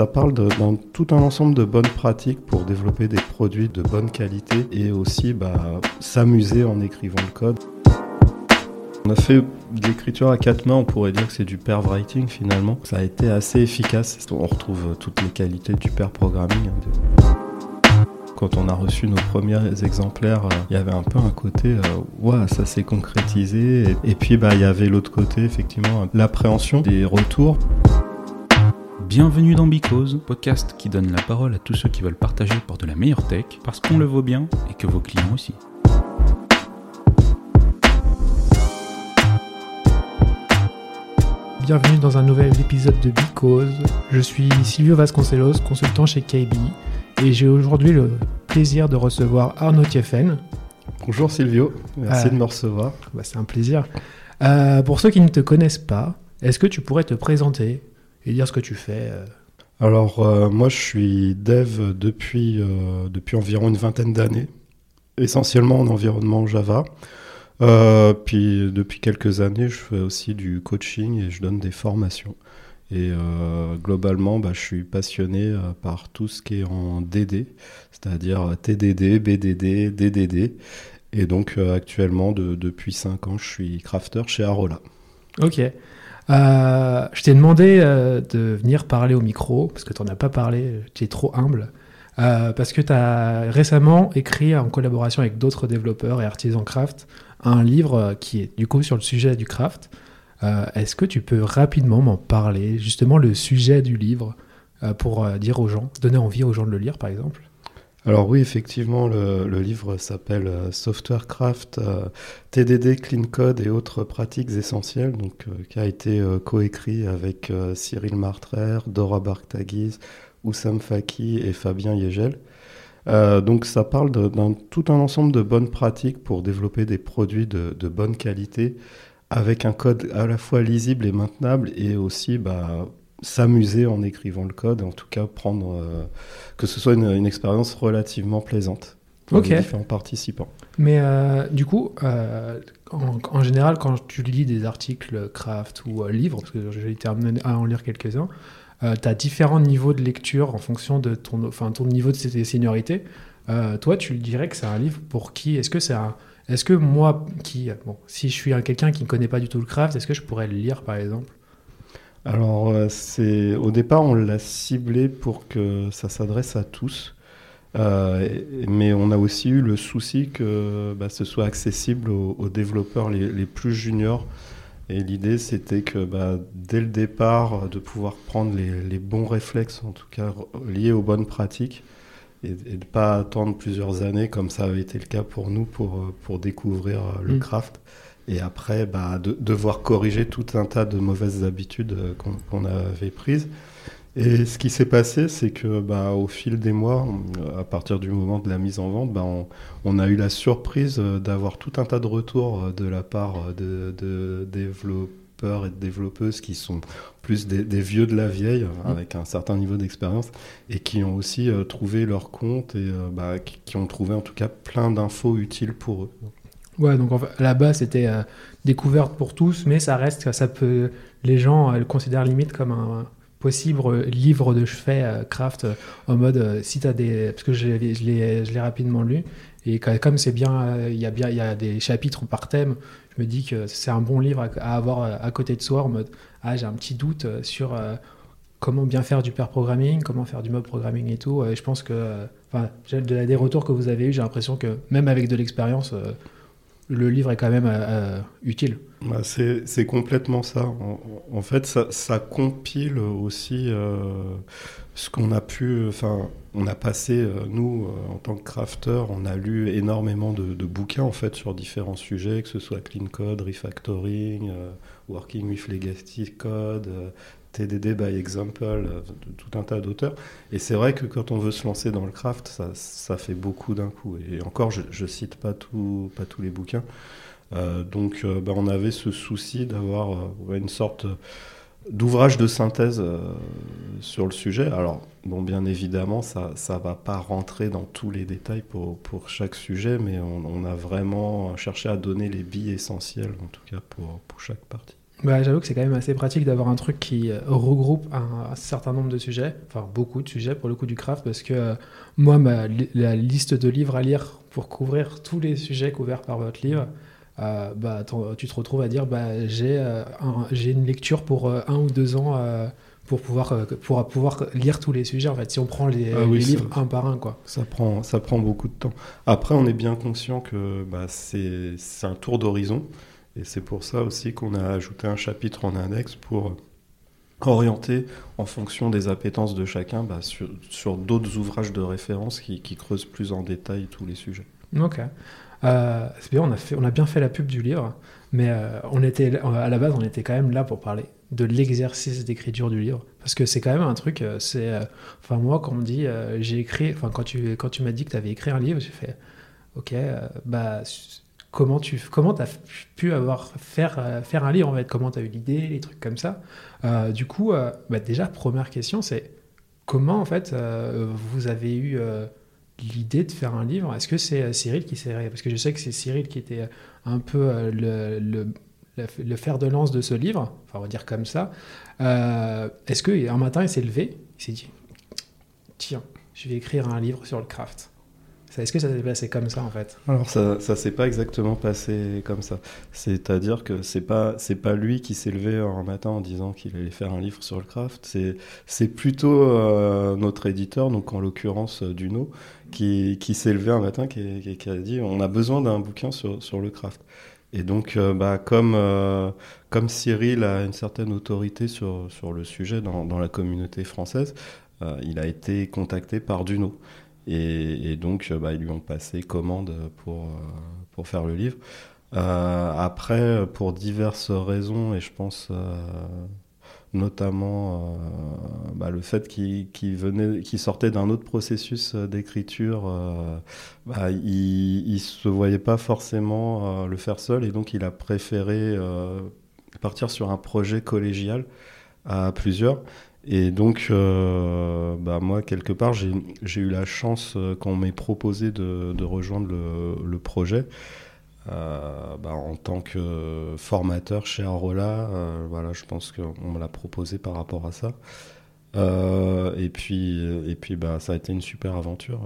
ça parle d'un tout un ensemble de bonnes pratiques pour développer des produits de bonne qualité et aussi bah, s'amuser en écrivant le code. On a fait de l'écriture à quatre mains, on pourrait dire que c'est du pair writing finalement. Ça a été assez efficace. On retrouve toutes les qualités du pair programming. Quand on a reçu nos premiers exemplaires, euh, il y avait un peu un côté, euh, ça s'est concrétisé. Et, puis bah, il y avait l'autre côté, effectivement, l'appréhension des retours. Bienvenue dans Bicose, podcast qui donne la parole à tous ceux qui veulent partager pour de la meilleure tech, parce qu'on le vaut bien et que vos clients aussi. Bienvenue dans un nouvel épisode de Bicose. Je suis Silvio Vasconcelos, consultant chez KB, et j'ai aujourd'hui le plaisir de recevoir Arnaud Thieffen. Bonjour Silvio, merci euh, de me recevoir. Bah, c'est un plaisir. Euh, pour ceux qui ne te connaissent pas, est-ce que tu pourrais te présenter? Et dire ce que tu fais euh. Alors, euh, moi, je suis dev depuis, euh, depuis environ une vingtaine d'années, essentiellement en environnement Java. puis, depuis quelques années, je fais aussi du coaching et je donne des formations. Et globalement, bah, je suis passionné par tout ce qui est en DD, c'est-à-dire TDD, BDD, DDD. Et donc, actuellement, depuis 5 ans, je suis crafter chez Arola. Ok. Euh, je t'ai demandé euh, de venir parler au micro, parce que tu n'en as pas parlé, tu es trop humble, euh, parce que tu as récemment écrit en collaboration avec d'autres développeurs et artisans craft un livre qui est du coup sur le sujet du craft. Est-ce que tu peux rapidement m'en parler, justement le sujet du livre, pour dire aux gens, donner envie aux gens de le lire par exemple? Alors oui, effectivement, le, livre s'appelle euh, Software Craft, euh, TDD, Clean Code et autres pratiques essentielles, euh, qui a été coécrit avec Cyril Martrer, Dora Barktagiz, Oussam Faki et Fabien Yegel. donc ça parle d'un tout un ensemble de bonnes pratiques pour développer des produits de, de, bonne qualité avec un code à la fois lisible et maintenable et aussi bah, s'amuser en écrivant le code, en tout cas prendre euh, que ce soit une, expérience relativement plaisante pour les différents participants. Mais euh, du coup, euh, en, général, quand tu lis des articles craft ou livres, parce que j'ai été amené à en lire quelques-uns, tu as différents niveaux de lecture en fonction de ton, enfin, ton niveau de seniorité. toi, tu dirais que c'est un livre pour qui? Est-ce que c'est un, est-ce que moi, qui, bon, si je suis quelqu'un qui ne connaît pas du tout le craft, est-ce que je pourrais le lire par exemple? Alors, euh, c'est au départ, on l'a ciblé pour que ça s'adresse à tous. Euh, mais on a aussi eu le souci que bah, ce soit accessible aux, développeurs les, plus juniors. Et l'idée, c'était que bah, dès le départ, de pouvoir prendre les, bons réflexes, en tout cas liés aux bonnes pratiques, et, de ne pas attendre plusieurs années, comme ça avait été le cas pour nous, pour, pour découvrir le mm. craft et après bah, de, devoir corriger tout un tas de mauvaises habitudes euh, qu'on avait prises. Et ce qui s'est passé, c'est que bah, au fil des mois, à partir du moment de la mise en vente, bah, on, a eu la surprise euh, d'avoir tout un tas de retours euh, de la part de, développeurs et de développeuses qui sont plus des, vieux de la vieille, mmh. avec un certain niveau d'expérience, et qui ont aussi trouvé leur compte et bah, qui, ont trouvé en tout cas plein d'infos utiles pour eux. Ouais, donc là-bas, c'était euh, découverte pour tous, mais ça reste, ça peut, les gens le considèrent limite comme un possible livre de chevet euh, craft euh, en mode si tu des. Parce que je l'ai rapidement lu, et comme c'est bien, il y, a y a des chapitres par thème, je me dis que c'est un bon livre à, avoir à côté de soi en mode ah, j'ai un petit doute sur comment bien faire du pair programming, comment faire du mob programming et tout. Et je pense que, enfin, des retours que vous avez eu, j'ai l'impression que même avec de l'expérience, le livre est quand même euh, euh, utile. Bah, c'est complètement ça. En, fait, ça, compile aussi euh, ce qu'on a pu. Enfin, on a passé, nous, en tant que crafter, on a lu énormément de, bouquins en fait sur différents sujets, que ce soit clean code, refactoring, working with legacy code, TDD by example, euh, tout un tas d'auteurs. Et c'est vrai que quand on veut se lancer dans le craft, ça, fait beaucoup d'un coup. Et encore, je, ne cite pas, tous les bouquins. Euh, donc, euh, bah, on avait ce souci d'avoir une sorte d'ouvrage de synthèse sur le sujet. Alors, bon, bien évidemment, ça ne va pas rentrer dans tous les détails pour, chaque sujet, mais on, a vraiment cherché à donner les billes essentielles, en tout cas pour chaque partie. Bah, J'avoue que c'est quand même assez pratique d'avoir un truc qui euh, regroupe un, un certain nombre de sujets, enfin beaucoup de sujets pour le coup du craft, parce que euh, moi, ma, la liste de livres à lire pour couvrir tous les sujets couverts par votre livre, euh, bah, tu te retrouves à dire bah, j'ai euh, un- une lecture pour un ou deux ans pour, pouvoir, pour pouvoir lire tous les sujets, en fait, si on prend les, Ah oui, les ça- livres un par un. Quoi. Ça prend, ça prend beaucoup de temps. Après, on est bien conscient que bah, c'est c'est un tour d'horizon. Et c'est pour ça aussi qu'on a ajouté un chapitre en index pour orienter en fonction des appétences de chacun bah, sur, d'autres ouvrages de référence qui, creusent plus en détail tous les sujets. Ok. Euh, c'est bien, on a, bien fait la pub du livre, mais euh, on était, à la base, on était quand même là pour parler de l'exercice d'écriture du livre. Parce que c'est quand même un truc, euh, c'est. euh, moi, quand on me dit, euh, j'ai écrit. Enfin, quand tu, m'as dit que tu avais écrit un livre, j'ai fait, ok, euh, bah. Comment tu comment as pu avoir faire euh, faire un livre en fait? Comment tu as eu l'idée les trucs comme ça? Euh, du coup euh, bah, déjà première question c'est comment en fait vous avez eu l'idée de faire un livre? Est-ce que c'est Cyril qui s'est... Parce que je sais que c'est Cyril qui était un peu le, le, le, fer de lance de ce livre, enfin on va dire comme ça. Est-ce qu'un matin il s'est levé, il s'est dit, tiens, je vais écrire un livre sur le craft Est-ce que ça s'est passé comme ça en fait Alors ça, ça s'est pas exactement passé comme ça. C'est-à-dire que c'est pas c'est pas lui qui s'est levé un matin en disant qu'il allait faire un livre sur le craft. C'est c'est plutôt euh, notre éditeur, donc en l'occurrence euh, Duno, qui, qui s'est levé un matin qui, qui- qui a dit on a besoin d'un bouquin sur sur le craft. Et donc euh, bah comme euh, comme Cyril a une certaine autorité sur sur le sujet dans dans la communauté française, euh, il a été contacté par Duno. Et, donc, euh, bah, ils lui ont passé commande pour, euh, pour faire le livre. Euh, après, pour diverses raisons, et je pense notamment bah, le fait qu'il venait, qu'il sortait d'un autre processus d'écriture, bah, il ne se voyait pas forcément le faire seul, et donc il a préféré partir sur un projet collégial à plusieurs. Et donc, euh, bah, moi, quelque part, j'ai eu la chance, euh, qu'on m'ait proposé de, rejoindre le, projet euh, bah, en tant que formateur chez Arola. voilà, je pense qu'on me l'a proposé par rapport à ça. Et puis, et puis bah, ça a été une super aventure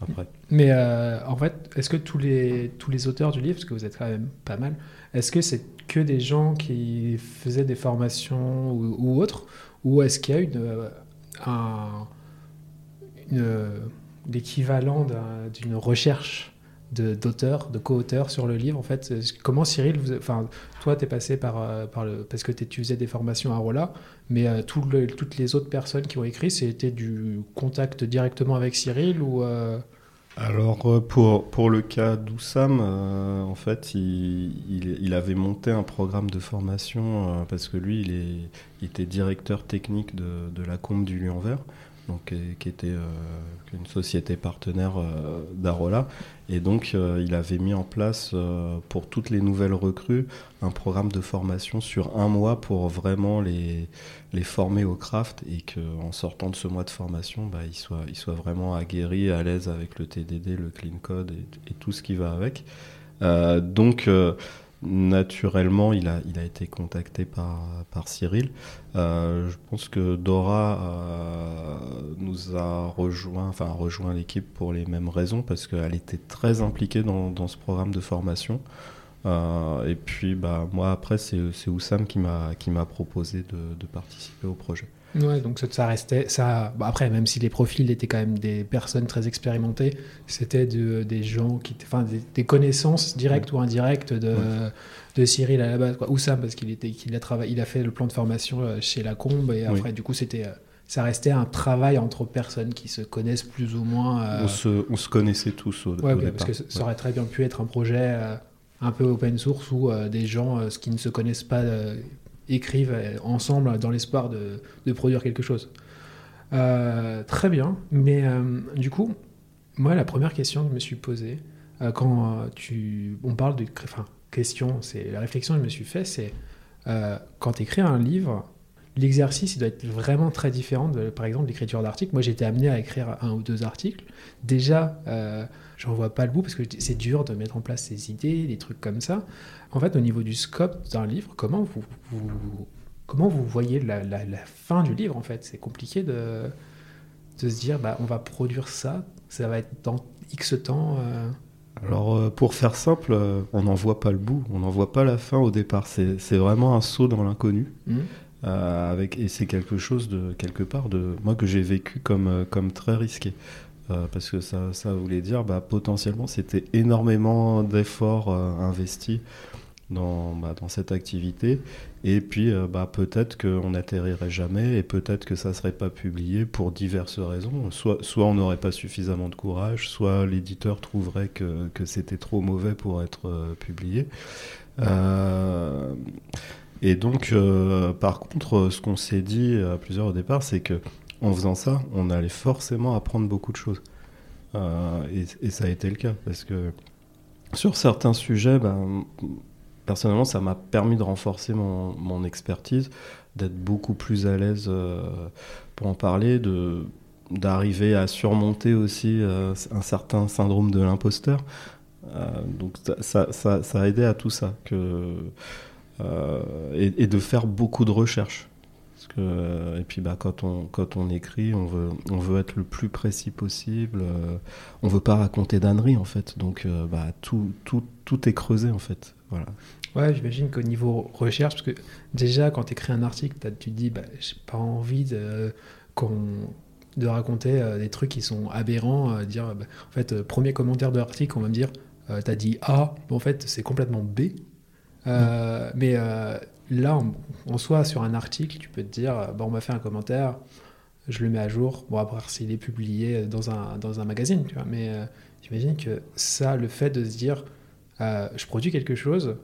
après. Mais en fait, est-ce que tous les, tous les auteurs du livre, parce que vous êtes quand même pas mal, est-ce que c'est que des gens qui faisaient des formations ou, ou autres Ou est-ce qu'il y a une, euh, un, une- l'équivalent d'un- d'une recherche d'auteurs, de, co-auteurs sur le livre En fait, est-ce- comment Cyril, vous- enfin, toi, tu es passé par, euh, le, parce que tu faisais des formations à Rolla, mais euh, toutes les autres personnes qui ont écrit, c'était du contact directement avec Cyril ou euh, Alors euh, pour, pour le cas d'Oussam, euh, en fait, il, il, avait monté un programme de formation euh, parce que lui, il, est, il était directeur technique de, de la Combe du Lion Vert, euh, qui était euh, une société partenaire euh, d'Arola. Et donc, il avait mis en place pour toutes les nouvelles recrues un programme de formation sur un mois pour vraiment les, former au craft et qu'en sortant de ce mois de formation, bah, ils, soient, vraiment aguerris, à l'aise avec le TDD, le clean code et, tout ce qui va avec. Donc, naturellement, il a, été contacté par, par Cyril. Euh, je pense que Dora euh, nous a rejoint, enfin, a rejoint l'équipe pour les mêmes raisons, parce qu'elle était très impliquée dans, ce programme de formation. Euh, et puis, bah, moi, après, c'est Oussam qui m'a proposé de participer au projet. Ouais, donc ça, ça restait. Ça, bon, après, même si les profils étaient quand même des personnes très expérimentées, c'était de, des gens qui. étaient- Enfin, des, des connaissances directes ou indirectes de, de Cyril à la base. Quoi. Oussam, parce qu'il était, qu'il a, travaillé, il a fait le plan de formation euh, chez La Combe, et Oui. après, du coup, c'était. euh, Ça restait un travail entre personnes qui se connaissent plus ou moins. euh, On, se, on se connaissait tous au, Ouais, au départ. parce que ça ça aurait très bien pu être un projet euh, un peu open source où euh, des gens qui ne se connaissent pas écrivent ensemble dans l'espoir de, de produire quelque chose. Euh, très bien, mais euh, du coup, moi, la première question que je me suis posée euh, quand tu, on parle de, enfin, question, c'est la réflexion que je me suis fait, c'est quand tu écris un livre, l'exercice, il doit être vraiment très différent de, par exemple, l'écriture d'articles. Moi, j'ai été amené à écrire un ou deux articles. Déjà, euh, j'en vois pas le bout parce que c'est dur de mettre en place ces idées, des trucs comme ça. En fait, au niveau du scope d'un livre, comment vous, vous- comment vous voyez la, la- la fin du livre, en fait? C'est compliqué de, de se dire, bah, on va produire ça, ça va être dans X temps. euh. Alors, euh, pour faire simple, euh, on n'en voit pas le bout, on n'en voit pas la fin au départ. C'est vraiment un saut dans l'inconnu. Hmm Euh, et c'est quelque chose de quelque part de moi que j'ai vécu comme euh, comme très risqué. Euh, parce que ça ça voulait dire bah potentiellement c'était énormément d'efforts investis dans bah, dans cette activité. Et puis bah peut-être qu'on n'atterrirait jamais et peut-être que ça serait pas publié pour diverses raisons. Soit soit on n'aurait pas suffisamment de courage soit l'éditeur trouverait que que c'était trop mauvais pour être publié et donc, euh, par contre, euh, ce qu'on s'est dit à plusieurs au départ, c'est que en faisant ça, on allait forcément apprendre beaucoup de choses. Euh, et, ça a été le cas, parce que sur certains sujets, ben, personnellement, ça m'a permis de renforcer mon, expertise, d'être beaucoup plus à l'aise euh, pour en parler, de d'arriver à surmonter aussi euh, un certain syndrome de l'imposteur. Euh, donc ça, ça, ça, a aidé à tout ça. Euh, et, et de faire beaucoup de recherches. Parce que, euh, et puis bah, quand, on, quand on écrit, on veut, on veut être le plus précis possible. euh, on veut pas raconter d'âneries en fait. Donc euh, bah, tout, tout, tout est creusé en fait. Voilà. Ouais, j'imagine qu'au niveau recherche, parce que déjà, quand tu écris un article, tu te dis, bah, j'ai pas envie de, de raconter euh, des trucs qui sont aberrants, euh, dire, bah, en fait, euh, premier commentaire de l'article, on va me dire, euh, t'as dit A, mais en fait, c'est complètement B. Euh, Mais euh, là, en, en soi, sur un article, tu peux te dire, euh, bah, on m'a fait un commentaire, je le mets à jour, bon, après, s'il est publié dans un, dans un magazine, tu vois, mais euh, j'imagine que ça, le fait de se dire, je produis quelque chose,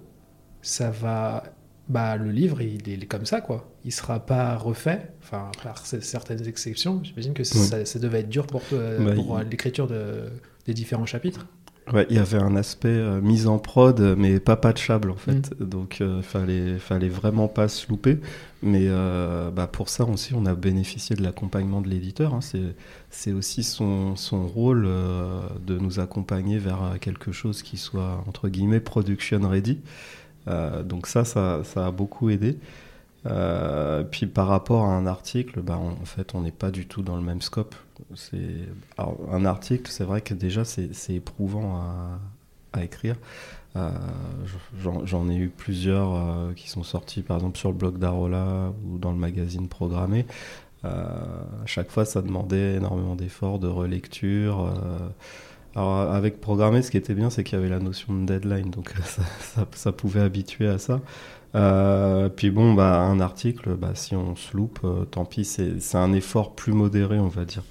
ça va. Bah, le livre, il est comme ça, quoi. Il sera pas refait, enfin, par certaines exceptions. J'imagine que ça, ça devait être dur pour, Bah, pour il- l'écriture de, des différents chapitres. Ouais, il y avait un aspect euh, mise en prod, mais pas patchable en fait. Donc euh, fallait, fallait vraiment pas se louper. Mais euh, bah, pour ça aussi, on a bénéficié de l'accompagnement de l'éditeur. hein. C'est, c'est aussi son, son rôle euh, de nous accompagner vers euh, quelque chose qui soit entre guillemets production ready. Donc ça, ça, ça a beaucoup aidé. Euh, puis par rapport à un article, bah, en fait, on n'est pas du tout dans le même scope. C'est un article, c'est vrai que déjà c'est éprouvant à, écrire. Euh, j'en- ai eu plusieurs euh, qui sont sortis, par exemple sur le blog d'Arola ou dans le magazine programmé. À chaque fois, ça demandait énormément d'efforts, de relecture. Alors avec programmé, ce qui était bien, c'est qu'il y avait la notion de deadline, donc ça pouvait habituer à ça. Euh, puis bon, bah, un article, bah, si on se loupe, euh, tant pis, c'est un effort plus modéré, on va dire.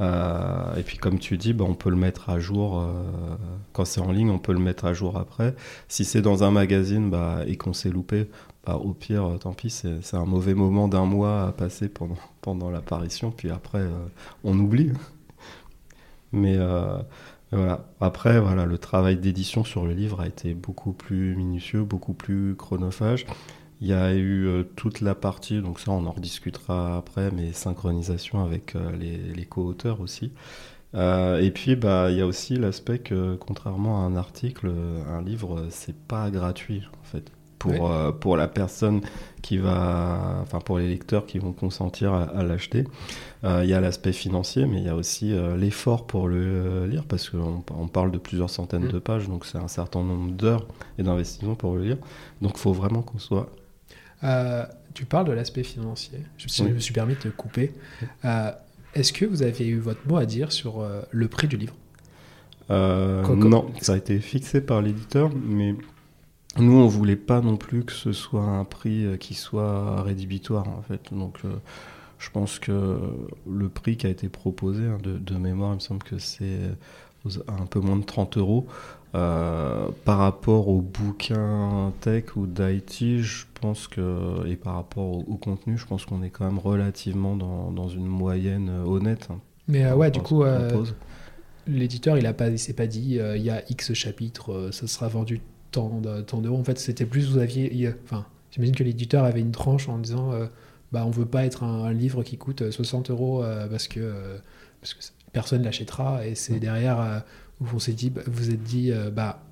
Euh, et puis comme tu dis, bah, on peut le mettre à jour, quand c'est en ligne, on peut le mettre à jour après. Si c'est dans un magazine bah, et qu'on s'est loupé, bah, au pire, tant pis, c'est un mauvais moment d'un mois à passer pendant, pendant l'apparition, puis après, on oublie. Mais voilà. Après, voilà, le travail d'édition sur le livre a été beaucoup plus minutieux, beaucoup plus chronophage. Il y a eu euh, toute la partie, donc ça on en rediscutera après, mais synchronisation avec euh, les, co-auteurs aussi. Euh, et puis bah il y a aussi l'aspect que contrairement à un article, un livre c'est pas gratuit pour Oui. euh, pour la personne qui va, enfin pour les lecteurs qui vont consentir à, à l'acheter. Euh, Il y a l'aspect financier, mais il y a aussi euh, l'effort pour le lire parce qu'on on parle de plusieurs centaines Mm. de pages, donc c'est un certain nombre d'heures et d'investissement pour le lire. Donc il faut vraiment qu'on soit tu parles de l'aspect financier. Je, me suis- Oui. je me suis permis de te couper. Euh, Est-ce que vous avez eu votre mot à dire sur le prix du livre? Quoi- non, ça a été fixé par l'éditeur, mais nous, on voulait pas non plus que ce soit un prix euh, qui soit rédhibitoire, en fait. Donc, euh, je pense que le prix qui a été proposé, hein, de, de mémoire, il me semble que c'est aux- un peu moins de 30 euros. Euh, par rapport aux bouquins tech ou d'IT, je pense que, et par rapport au, au contenu, je pense qu'on est quand même relativement dans, dans une moyenne euh, honnête. hein, Mais euh, ouais, du coup, euh, l'éditeur, il a pas, il s'est pas dit, euh, il y a X chapitres, euh, ça sera vendu tant de- tant d'euros. En fait, c'était plus, vous aviez, enfin, j'imagine que l'éditeur avait une tranche en disant, euh, bah, on veut pas être un, livre qui coûte 60 euros parce que, parce que personne l'achètera. Et c'est derrière où on s'est dit, bah, vous êtes dit, bah,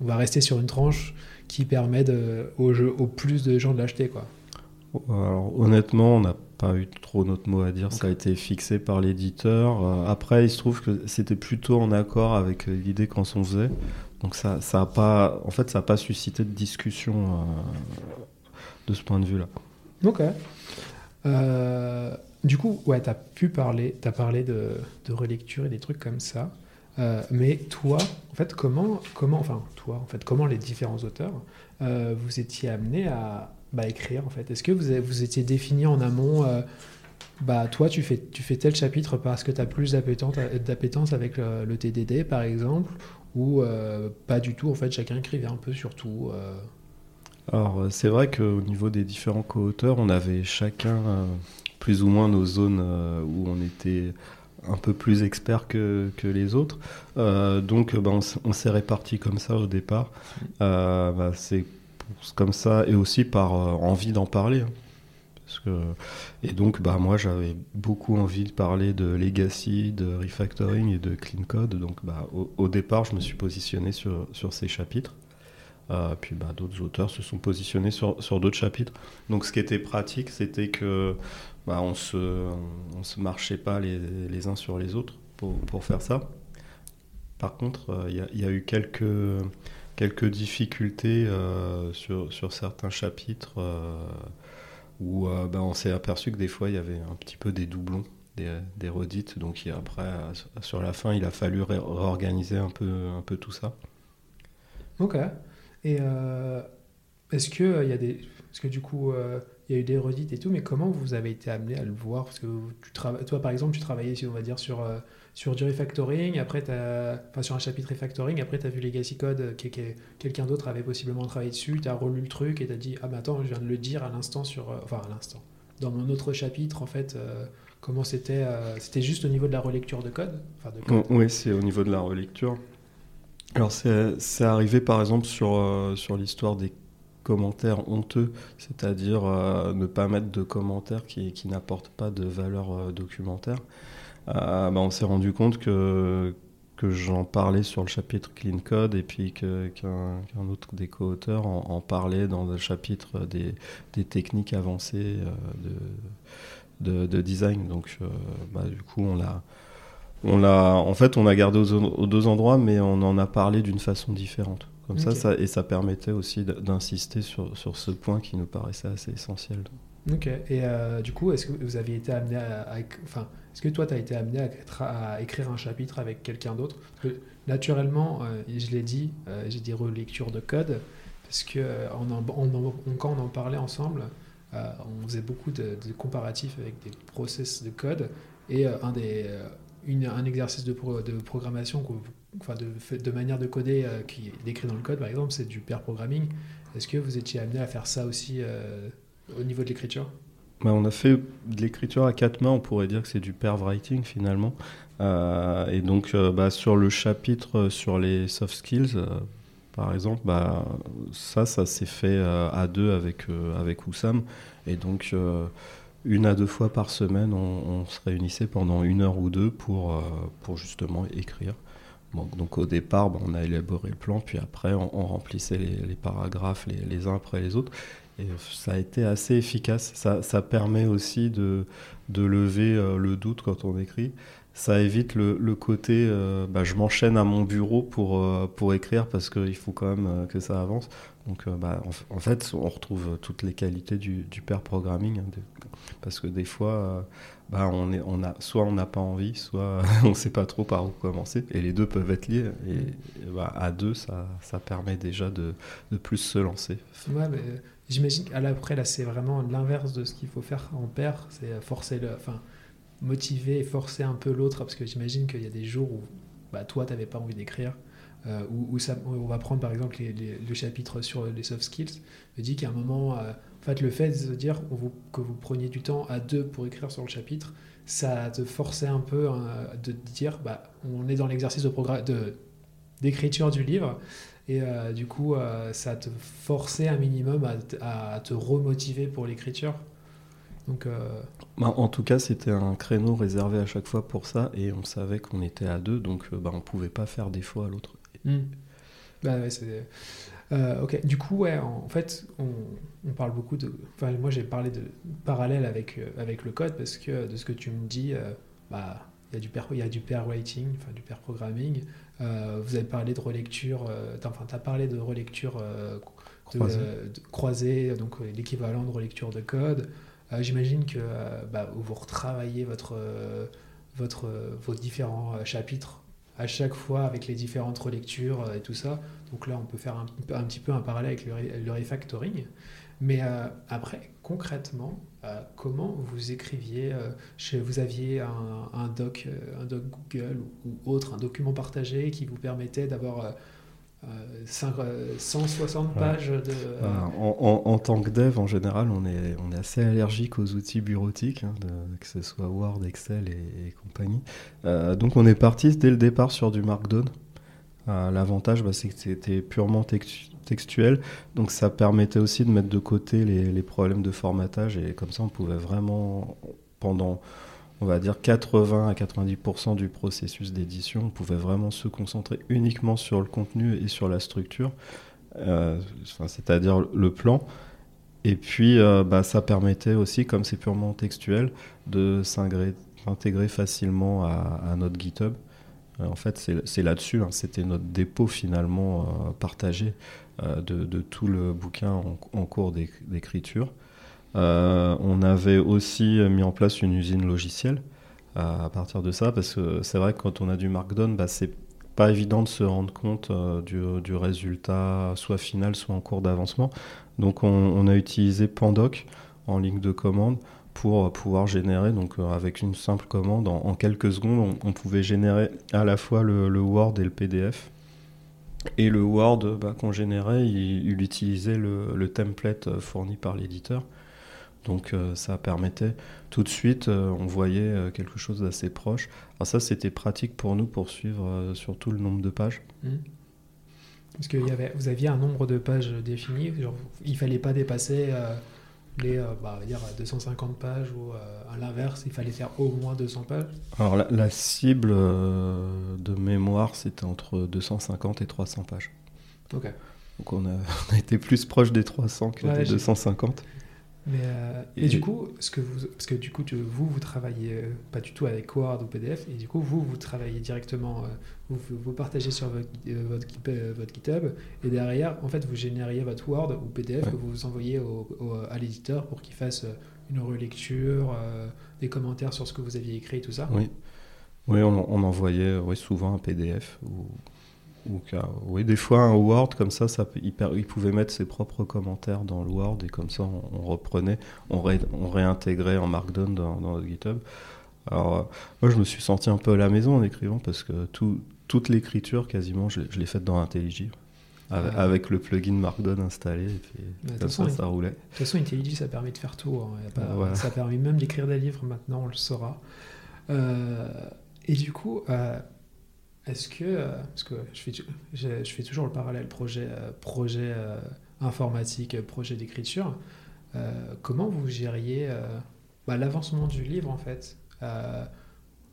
on va rester sur une tranche qui permet de, au, jeu, au plus de gens de l'acheter. quoi. Alors, honnêtement, on n'a pas eu trop notre mot à dire. Ça a été fixé par l'éditeur. Euh, après, il se trouve que c'était plutôt en accord avec l'idée qu'on s'en faisait. Donc ça, ça a pas, en fait, ça n'a pas suscité de discussion euh, de ce point de vue-là. Ok. Euh, du coup, ouais, tu as pu parler, tu as parlé de, relecture et des trucs comme ça. mais toi, comment, comment, enfin, toi, comment les différents auteurs vous étiez amenés à, bah, écrire en fait? Est-ce que vous, étiez défini en amont euh, bah, toi, tu fais, tu fais tel chapitre parce que tu as plus d'appétence avec le, TDD, par exemple, ou euh, pas du tout, en fait, chacun écrivait un peu sur tout euh. Alors, c'est vrai qu'au niveau des différents co-auteurs, on avait chacun plus ou moins nos zones où on était un peu plus expert que, les autres. donc, bah, on, s'est répartis comme ça au départ. Bah, c'est comme ça, et aussi par euh, envie d'en parler. Hein. Et donc, bah, moi, j'avais beaucoup envie de parler de legacy, de refactoring et de clean code. Donc, bah, au, départ, je me suis positionné sur, sur ces chapitres. Euh, puis bah, d'autres auteurs se sont positionnés sur, sur d'autres chapitres. Donc, ce qui était pratique, c'était que bah, on se, on se marchait pas les, les, uns sur les autres pour, pour faire ça. Par contre, euh, il y, a eu quelques quelques difficultés euh, sur, sur, certains chapitres où euh, ben, on s'est aperçu que des fois il y avait un petit peu des doublons, des, redites. Donc après, sur la fin, il a fallu réorganiser un peu, tout ça. Ok. Et est-ce que il y a des, que du coup il y a eu des redites et tout, mais comment vous avez été amené à le voir? Parce que tu toi, par exemple, tu travaillais, on va dire, sur sur du refactoring, après enfin sur un chapitre refactoring, après tu as vu Legacy Code, euh, que, quelqu'un d'autre avait possiblement travaillé dessus, tu as relu le truc et tu as dit Ah, mais attends, je viens de le dire à l'instant sur. Euh, enfin, à l'instant. Dans mon autre chapitre, en fait, euh, comment c'était C'était juste au niveau de la relecture de code, Oui, c'est au niveau de la relecture. Alors, c'est arrivé par exemple sur, sur l'histoire des commentaires honteux, c'est-à-dire ne pas mettre de commentaires qui, qui n'apportent pas de valeur documentaire. Euh, bah, on s'est rendu compte que, que j'en parlais sur le chapitre Clean Code et puis qu'un autre des co-auteurs en, parlait dans le chapitre des, des techniques avancées euh, de, design. Donc, euh, bah, du coup, on l'a. On l'a, en fait, on a gardé aux, deux endroits, mais on en a parlé d'une façon différente. Comme ça, ça, et ça permettait aussi d'insister sur, sur, ce point qui nous paraissait assez essentiel. Ok. Et du coup, est-ce que vous aviez été amené à, enfin, est-ce que toi, tu as été amené à, écrire un chapitre avec quelqu'un d'autre? Naturellement, euh, je l'ai dit, euh, j'ai des relectures de code, parce que euh, quand on en parlait ensemble, on faisait beaucoup de, comparatifs avec des process de code, et un, des, un exercice de, de programmation, enfin de, de, manière de coder qui est décrit dans le code, par exemple, c'est du pair programming. Est-ce que vous étiez amené à faire ça aussi au niveau de l'écriture bah, on a fait de l'écriture à quatre mains, on pourrait dire que c'est du pair writing finalement. Euh, et donc euh, bah, sur le chapitre sur les soft skills, euh, par exemple, bah, ça, ça s'est fait à deux avec, avec Oussam. Et donc une à deux fois par semaine, on, se réunissait pendant une heure ou deux pour, pour justement écrire. donc au départ, on a élaboré le plan, puis après on, remplissait les, paragraphes les, uns après les autres. Et ça a été assez efficace. Ça, ça permet aussi de, de lever euh, le doute quand on écrit. Ça évite le, le côté euh, bah, je m'enchaîne à mon bureau pour, euh, pour écrire parce qu'il faut quand même que ça avance. Donc bah, en, fait, on retrouve toutes les qualités du, du pair programming. Hein, parce que des fois, bah, on est, on a, soit on n'a pas envie, soit on ne sait pas trop par où commencer. Et les deux peuvent être liés. Et, bah, à deux, ça, ça permet déjà de, de plus se lancer. Ouais, mais J'imagine qu'après, là, c'est vraiment l'inverse de ce qu'il faut faire en paire. C'est forcer. Enfin, motiver et forcer un peu l'autre. Parce que j'imagine qu'il y a des jours où bah, toi, tu n'avais pas envie d'écrire. Euh, où, on va prendre par exemple le chapitre sur les soft skills. Je dis qu'à un moment, euh, en fait, le fait de dire que vous preniez du temps à deux pour écrire sur le chapitre, ça te forçait un peu hein, de dire bah, on est dans l'exercice d'écriture du livre. Et euh, du coup, euh, ça te forçait un minimum à, te remotiver pour l'écriture. Donc, bah, en tout cas, c'était un créneau réservé à chaque fois pour ça, et on savait qu'on était à deux, donc bah, on pouvait pas faire des fois à l'autre. Hmm. Bah, ouais, ok, du coup, ouais, en fait, on, on parle beaucoup de. Enfin, moi, j'ai parlé de parallèle avec, avec le code parce que de ce que tu me dis, bah, il y a du pair, il y a du pair writing, enfin du pair programming. Euh, vous avez parlé de relecture, euh, enfin, tu as parlé de relecture euh, croisée, donc l'équivalent de relecture de code. J'imagine que bah, vous retravaillez votre, votre, vos différents chapitres à chaque fois avec les différentes relectures et tout ça. Donc là, on peut faire un, un petit peu un parallèle avec le, le refactoring. Mais après, concrètement, comment vous écriviez euh, Vous aviez un, doc, euh, un doc Google ou, autre, un document partagé qui vous permettait d'avoir 160 pages de... En, tant que dev, en général, on est, on est assez allergique aux outils bureautiques, hein, que ce soit Word, Excel et, compagnie. donc on est parti dès le départ sur du Markdown. L'avantage, bah, c'est que c'était purement textuel textuel. Donc ça permettait aussi de mettre de côté les, problèmes de formatage et comme ça on pouvait vraiment, pendant on va dire 80 à 90% du processus d'édition, on pouvait vraiment se concentrer uniquement sur le contenu et sur la structure, euh, c'est-à-dire le plan. Et puis, euh, bah, ça permettait aussi, comme c'est purement textuel, de s'intégrer facilement à, notre GitHub. Euh, en fait, c'est là-dessus, hein. c'était notre dépôt finalement partagé euh, de, tout le bouquin en, cours d'écriture. Euh, on avait aussi mis en place une usine logicielle à partir de ça, parce que c'est vrai que quand on a du Markdown, bah, c'est pas évident de se rendre compte euh, du, résultat, soit final, soit en cours d'avancement. Donc on, a utilisé Pandoc en ligne de commande pour pouvoir générer, donc avec une simple commande, en, quelques secondes, on, pouvait générer à la fois le Word et le PDF et le Word bah, qu'on générait, il, utilisait le, template euh, fourni par l'éditeur. Donc euh, ça permettait tout de suite, euh, on voyait quelque chose d'assez proche. Alors ça, c'était pratique pour nous pour suivre surtout le nombre de pages. Mmh. Parce que y avait, vous aviez un nombre de pages défini, genre, il fallait pas dépasser les euh, bah, dire 250 pages ou euh, à l'inverse, il fallait faire au moins 200 pages Alors la, cible euh, de mémoire, c'était entre 250 et 300 pages. Ok. Donc on a, on a été plus proche des 300 que des 250. Mais, euh, et, du coup, ce que vous, parce que du coup, vous, vous travaillez euh, pas du tout avec Word ou PDF, et du coup, vous, vous travaillez directement, euh, vous, vous partagez sur votre, votre, votre, GitHub, et derrière, en fait, vous génériez votre Word ou PDF que vous envoyez au, à l'éditeur pour qu'il fasse une relecture, des commentaires sur ce que vous aviez écrit, tout ça. Oui, oui on, on envoyait souvent un PDF ou oui, des fois un Word comme ça, ça il, pouvait mettre ses propres commentaires dans le Word et comme ça on, reprenait, on, réintégrait en Markdown dans, notre GitHub. Alors euh, moi je me suis senti un peu à la maison en écrivant parce que toute l'écriture quasiment je, l'ai faite dans IntelliJ. Avec, le plugin Markdown installé, et puis comme ça, ça roulait. De toute façon, IntelliJ, ça permet de faire tout. Hein. Ça permet même d'écrire des livres maintenant, on le saura. Euh, et du coup, euh, est-ce que, euh, parce que je fais, toujours le parallèle projet, euh, projet euh, informatique, projet d'écriture, comment vous gériez bah, l'avancement du livre en fait?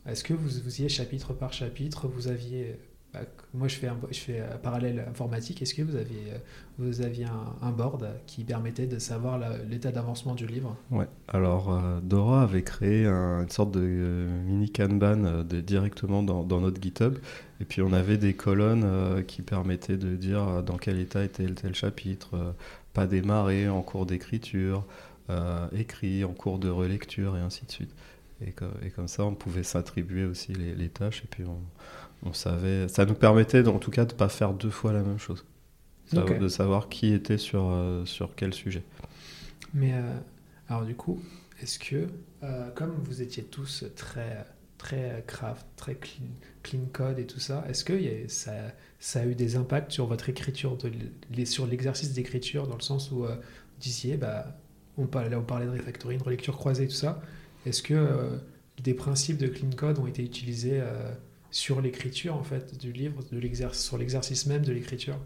Est-ce que vous, vous chapitre par chapitre? Vous aviez bah, moi, je fais, un, un parallèle informatique. Est-ce que vous aviez, aviez un, board qui permettait de savoir l'état d'avancement du livre? Ouais. Alors, Dora avait créé une sorte de mini Kanban directement dans, notre GitHub. Et puis, on avait des colonnes qui permettaient de dire dans quel état était tel chapitre, pas démarré, en cours d'écriture, écrit, en cours de relecture, et ainsi de suite. Et, et comme ça, on pouvait s'attribuer aussi les, les, tâches. Et puis, on on savait, ça nous permettait en tout cas de ne pas faire deux fois la même chose, de savoir qui était sur, euh, sur quel sujet. Mais euh, alors du coup, est-ce que, euh, comme vous étiez tous très, très craft, très clean, code et tout ça, est-ce que ça, ça, a eu des impacts sur votre écriture, de, sur l'exercice d'écriture, dans le sens où vous disiez, bah, on parlait, là on parlait de refactoring, de relecture croisée, tout ça, est-ce que des principes de clean code ont été utilisés sur l'écriture en fait du livre, de sur l'exercice même de l'écriture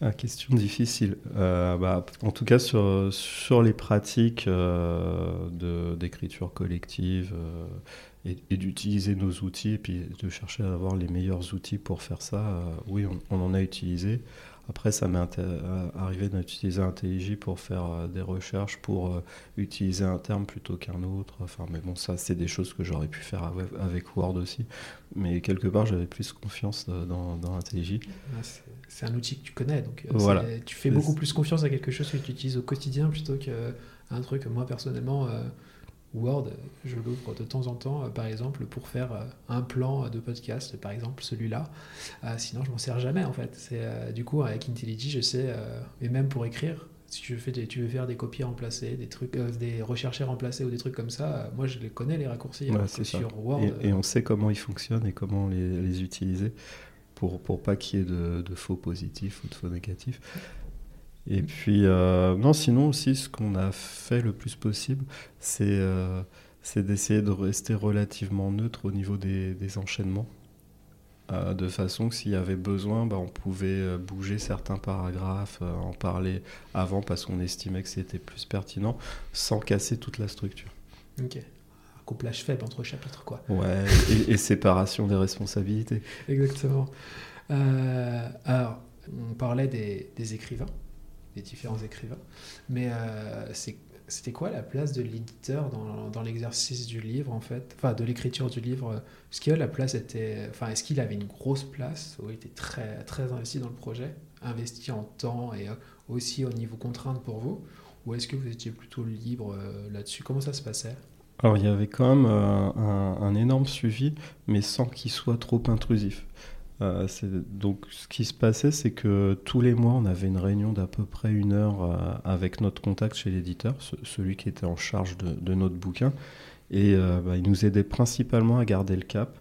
ah, question difficile. Euh, bah, en tout cas, sur, les pratiques euh, d'écriture collective euh, et, d'utiliser nos outils, et puis de chercher à avoir les meilleurs outils pour faire ça, oui, on en a utilisé. Après, ça m'est euh, arrivé d'utiliser IntelliJ pour faire euh, des recherches, pour euh, utiliser un terme plutôt qu'un autre. Enfin, mais bon, ça, c'est des choses que j'aurais pu faire avec, Word aussi. Mais quelque part, j'avais plus confiance dans, dans IntelliJ. Ah, c'est- un outil que tu connais, donc Voilà. tu fais beaucoup plus confiance à quelque chose que tu utilises au quotidien plutôt qu'un truc. Moi, personnellement, euh, Word, je l'ouvre de temps en temps, euh, par exemple, pour faire euh, un plan de podcast, par exemple celui-là. Euh, sinon, je m'en sers jamais, en fait. C'est euh, Du coup, avec IntelliJ, je sais, euh, et même pour écrire, si je fais des- tu veux faire des copies remplacées, des trucs, euh, des recherchés remplacés ou des trucs comme ça, euh, moi, je les connais, les raccourcis. Ouais, alors c'est sur Word, Et, et on sait comment ils fonctionnent et comment les, les utiliser pour, pour pas qu'il y ait de, de faux positifs ou de faux négatifs. Et puis, euh, non, sinon aussi, ce qu'on a fait le plus possible, c'est euh, d'essayer de rester relativement neutre au niveau des, des enchaînements. Euh, de façon que s'il y avait besoin, bah, on pouvait bouger certains paragraphes, en parler avant parce qu'on estimait que c'était plus pertinent, sans casser toute la structure. ok. Un couplage faible entre chapitres, quoi. Ouais, et, et séparation des responsabilités. Exactement. Alors, on parlait des, des écrivains, des différents écrivains, mais euh, c'était quoi la place de l'éditeur dans, l'exercice du livre, en fait? Enfin, de l'écriture du livre Est-ce que la place était... Enfin, est-ce qu'il avait une grosse place? Ou il était très, très investi dans le projet Investi en temps et euh, aussi au niveau contrainte pour vous? Ou est-ce que vous étiez plutôt libre euh, là-dessus? Comment ça se passait? Alors, il y avait quand même euh, un énorme suivi, mais sans qu'il soit trop intrusif. Euh, donc, ce qui se passait, c'est que tous les mois, on avait une réunion d'à peu près une heure euh, avec notre contact chez l'éditeur, ce- celui qui était en charge de, notre bouquin. Et euh, bah, il nous aidait principalement à garder le cap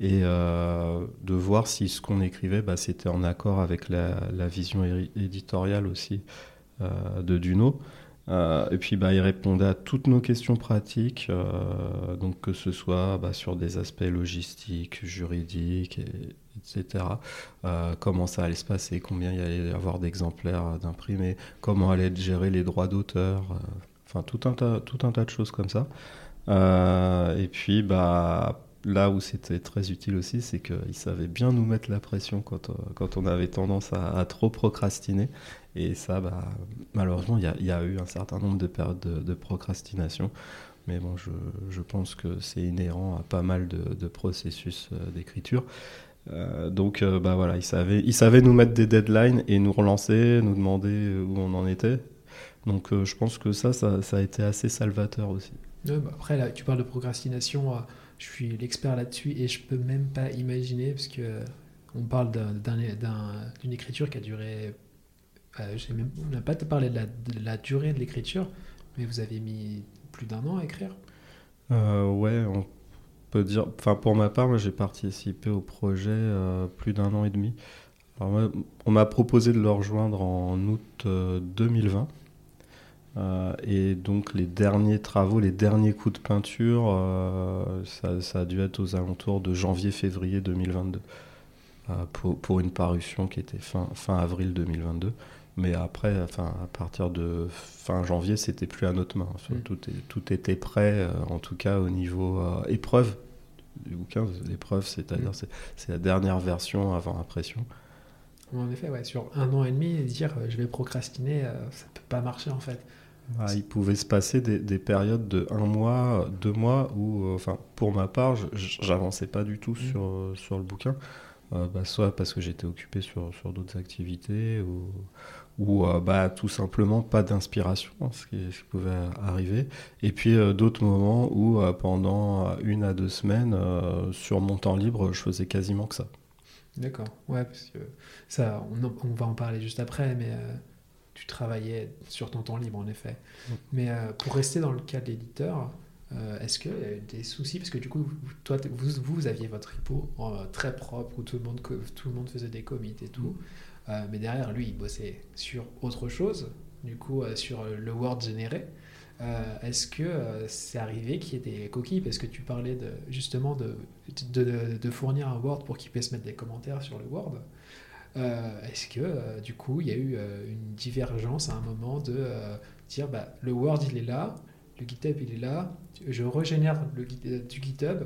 et de voir si ce qu'on écrivait, bah, c'était en accord avec la, la vision éditoriale aussi de Duno. Euh, et puis bah, il répondait à toutes nos questions pratiques, euh, donc que ce soit bah, sur des aspects logistiques, juridiques, et- etc. Euh, comment ça allait se passer, combien il y allait y avoir d'exemplaires d'imprimés, comment allaient être gérés les droits d'auteur, enfin tout un tas, tout un tas de choses comme ça. Et puis bah là où c'était très utile aussi, c'est qu'il savait bien nous mettre la pression quand, on avait tendance à trop procrastiner. Et ça, bah, malheureusement, il y, a- eu un certain nombre de périodes de, procrastination. Mais bon, je, pense que c'est inhérent à pas mal de, processus euh, d'écriture. Euh, donc, euh, bah voilà, il savait, il savait nous mettre des deadlines et nous relancer, nous demander euh, où on en était. Donc, je pense que ça, ça, a été assez salvateur aussi. Bah après, là, tu parles de procrastination. je suis l'expert là-dessus et je peux même pas imaginer parce que on parle d'un- d'un- d'un- d'une écriture qui a duré. Euh, on n'a pas parlé de la, durée de l'écriture, mais vous avez mis plus d'un an à écrire. Euh, ouais, on peut dire. Enfin, pour ma part, moi, j'ai participé au projet euh, plus d'un an et demi. On m'a proposé de le rejoindre en août euh, 2020. Euh, et donc, les derniers travaux, les derniers coups de peinture, ça, a dû être aux alentours de janvier-février 2022. euh, pour, pour une parution qui était fin, fin avril 2022. Mais après, enfin, à partir de fin janvier, c'était plus à notre main. Enfin, Mm. tout, est- tout était prêt, euh, en tout cas au niveau euh, épreuve du bouquin. L'épreuve, c'est-à-dire Mm. c'est la dernière version avant impression. En effet, ouais, sur un an et demi, dire euh, je vais procrastiner, ça peut pas marcher en fait. Ah, il pouvait se passer des, des périodes de un mois, deux mois où, enfin, pour ma part, j'avançais pas du tout Mm. sur, sur le bouquin. Bah, soit parce que j'étais occupé sur, sur d'autres activités ou, ou euh, bah, tout simplement pas d'inspiration, ce qui, ce qui pouvait arriver. Et puis euh, d'autres moments où euh, pendant une à deux semaines, euh, sur mon temps libre, je faisais quasiment que ça. D'accord, ouais, parce que ça, on, va en parler juste après, mais euh, tu travaillais sur ton temps libre en effet. Mm. Mais euh, pour rester dans le cas de l'éditeur, euh, est-ce qu'il y a eu des soucis? Parce que du coup, vous- toi, vous, vous, aviez votre repo euh, très propre où tout le monde, tout le monde faisait des commits et tout. Euh, mais derrière, lui, il bossait sur autre chose, du coup, euh, sur le Word généré. Euh, Est-ce que euh, c'est arrivé qu'il y ait des coquilles? Parce que tu parlais justement de, fournir un Word pour qu'il puisse mettre des commentaires sur le Word. Est-ce que du coup il y a eu une divergence à un moment de dire bah, le Word il est là, le GitHub il est là, je régénère du GitHub,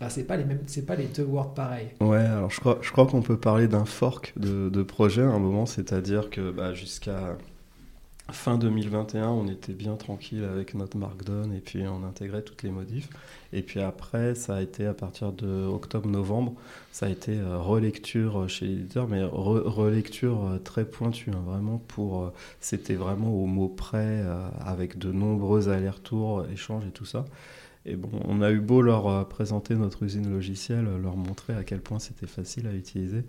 bah, c'est pas les mêmes, c'est pas les deux Word pareils. Ouais, alors je crois, je crois qu'on peut parler d'un fork de, projet à un moment, c'est-à-dire que bah, jusqu'à fin 2021, on était bien tranquille avec notre Markdown et puis on intégrait toutes les modifs. Et puis après, ça a été à partir de octobre-novembre, ça a été euh, relecture chez l'éditeur, mais relecture euh, très pointue, hein, vraiment pour. Euh, c'était vraiment au mot près, avec de nombreux allers-retours, échanges et tout ça. Et bon, on a eu beau leur présenter notre usine logicielle, leur montrer à quel point c'était facile à utiliser.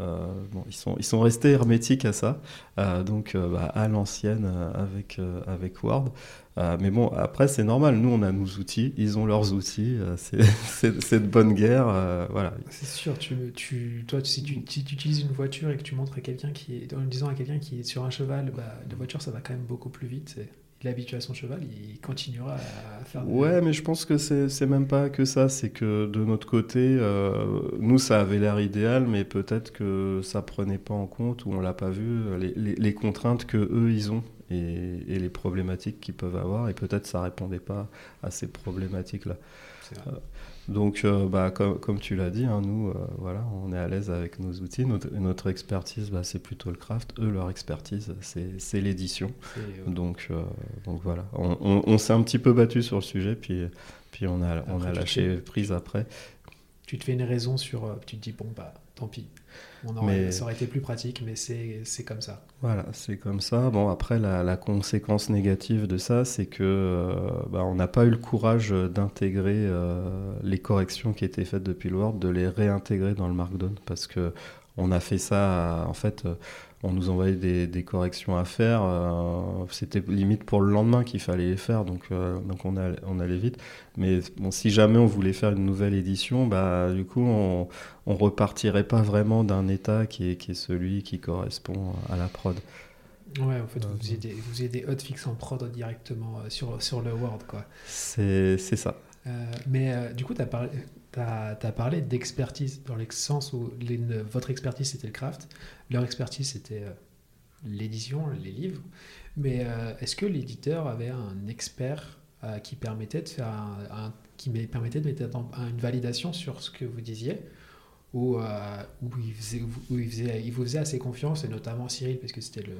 Euh, bon, ils, sont, ils sont restés hermétiques à ça, euh, donc euh, bah, à l'ancienne avec, avec Word. mais bon, après, c'est normal. Nous, on a nos outils, ils ont leurs outils. c'est de bonne guerre. voilà. C'est sûr. Tu, tu, toi, si tu, si tu, utilises une voiture et que tu montres à quelqu'un qui est, disant à quelqu'un qui est sur un cheval, bah, de voiture, ça va quand même beaucoup plus vite il cheval, il continuera à faire. Ouais, mais je pense que c'est même pas que ça. C'est que de notre côté, euh, nous, ça avait l'air idéal, mais peut-être que ça prenait pas en compte ou on l'a pas vu les, contraintes que eux ils ont et, et les problématiques qu'ils peuvent avoir. Et peut-être ça répondait pas à ces problématiques-là. Donc, euh, bah, comme, tu l'as dit, hein, nous, euh, voilà, on est à l'aise avec nos outils. Notre, expertise, bah, c'est plutôt le craft. Eux, leur expertise, c'est l'édition. Donc, euh, donc voilà, on, s'est un petit peu battu sur le sujet, puis, puis on a, on a lâché prise après. Tu te fais une raison sur, tu te dis bon bah tant pis, mais... Ça aurait été plus pratique, mais c'est comme ça. Voilà, c'est comme ça. Bon, après, la, conséquence négative de ça, c'est que euh, bah, on n'a pas eu le courage d'intégrer euh, les corrections qui étaient faites depuis le Word, de les réintégrer dans le Markdown, parce que on a fait ça, en fait, on nous envoyait des, corrections à faire. Euh, c'était limite pour le lendemain qu'il fallait les faire, donc, euh, donc on, on, allait vite. Mais bon, si jamais on voulait faire une nouvelle édition, bah, du coup, on, on repartirait pas vraiment d'un état qui est, qui est celui qui correspond à la prod. Ouais, en fait, vous faisiez des, vous des hotfix en prod directement euh, sur, sur le Word, quoi. C'est ça. mais du coup, tu as parlé, tu as, parlé d'expertise dans le sens où votre expertise c'était le craft, leur expertise c'était euh, l'édition, les livres. Mais euh, est-ce que l'éditeur avait un expert euh, qui permettait de faire un, qui permettait de mettre une validation sur ce que vous disiez? Ou où, il, faisait, où il, faisait, il, vous faisait assez confiance, et notamment Cyril, parce que c'était le,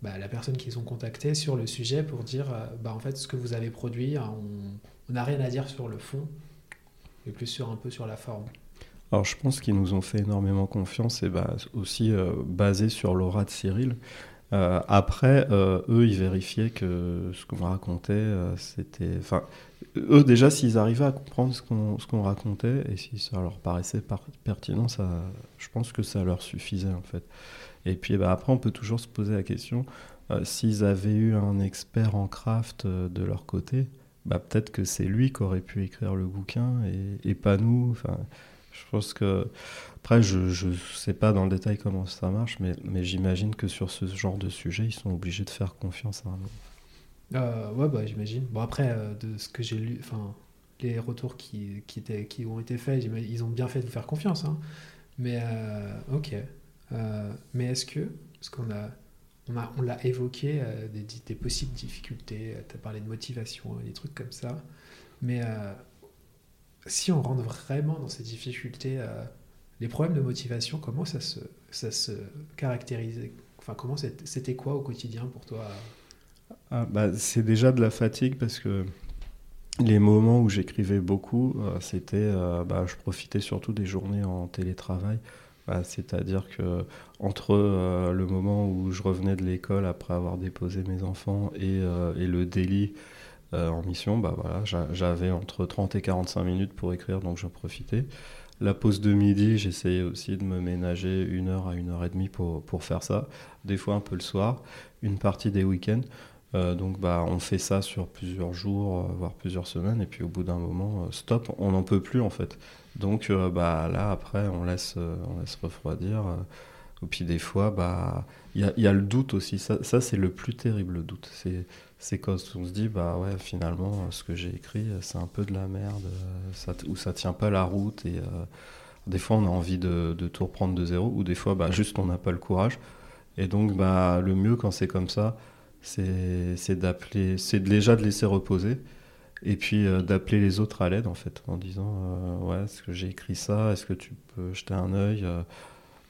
bah, la personne qu'ils ont contacté sur le sujet pour dire bah, en fait ce que vous avez produit, hein, on n'a rien à dire sur le fond et plus sur un peu sur la forme alors je pense qu'ils nous ont fait énormément confiance et bah, aussi euh, basé sur l'aura de Cyril. Euh, après, euh, eux, ils vérifiaient que ce qu'on racontait, c'était... Enfin, eux, déjà, s'ils arrivaient à comprendre ce qu'on, qu'on racontait et si ça leur paraissait pertinent, ça, je pense que ça leur suffisait, en fait. Et puis bah, après, on peut toujours se poser la question, s'ils avaient eu un expert en craft de leur côté, bah, peut-être que c'est lui qui aurait pu écrire le bouquin et, pas nous. Enfin, je pense que. Après, je ne sais pas dans le détail comment ça marche, mais, mais j'imagine que sur ce genre de sujet, ils sont obligés de faire confiance à un. Euh, ouais, bah, j'imagine. Bon, après, euh, de ce que j'ai lu, enfin, les retours qui, qui, étaient, qui ont été faits, ils ont bien fait de faire confiance. Hein. Mais, euh, ok. Euh, mais est-ce que, parce qu'on a on, l'a évoqué, des, possibles difficultés, tu as parlé de motivation, des trucs comme ça. Mais si on rentre vraiment dans ces difficultés, les problèmes de motivation, comment ça se, ça caractérisait? Enfin, comment c'était quoi au quotidien pour toi? Ah, bah, C'est déjà de la fatigue parce que les moments où j'écrivais beaucoup, c'était, bah, je profitais surtout des journées en télétravail. Bah, c'est-à-dire que entre euh, le moment où je revenais de l'école après avoir déposé mes enfants et, euh, le délit euh, en mission, bah voilà, j'avais entre 30 et 45 minutes pour écrire, donc j'en profitais. La pause de midi, j'essayais aussi de me ménager une heure à une heure et demie pour, pour faire ça. Des fois un peu le soir, une partie des week-ends. donc bah, on fait ça sur plusieurs jours, voire plusieurs semaines, et puis au bout d'un moment, stop, on n'en peut plus en fait. Donc euh, bah, là, après, on laisse, euh, on laisse refroidir. Euh. Et puis des fois, bah, il y, y, a le doute aussi. Ça, ça c'est le plus terrible, le doute. C'est quand on se dit, bah ouais, finalement, ce que j'ai écrit, c'est un peu de la merde, ça, ou ça tient pas la route. Et Des fois, on a envie de, tout reprendre de zéro, ou des fois, bah, juste on n'a pas le courage. Et donc, bah, le mieux quand c'est comme ça, c'est d'appeler, c'est déjà de laisser reposer, et puis euh, d'appeler les autres à l'aide en fait, en disant euh, ouais, est-ce que j'ai écrit ça, est-ce que tu peux jeter un œil, euh,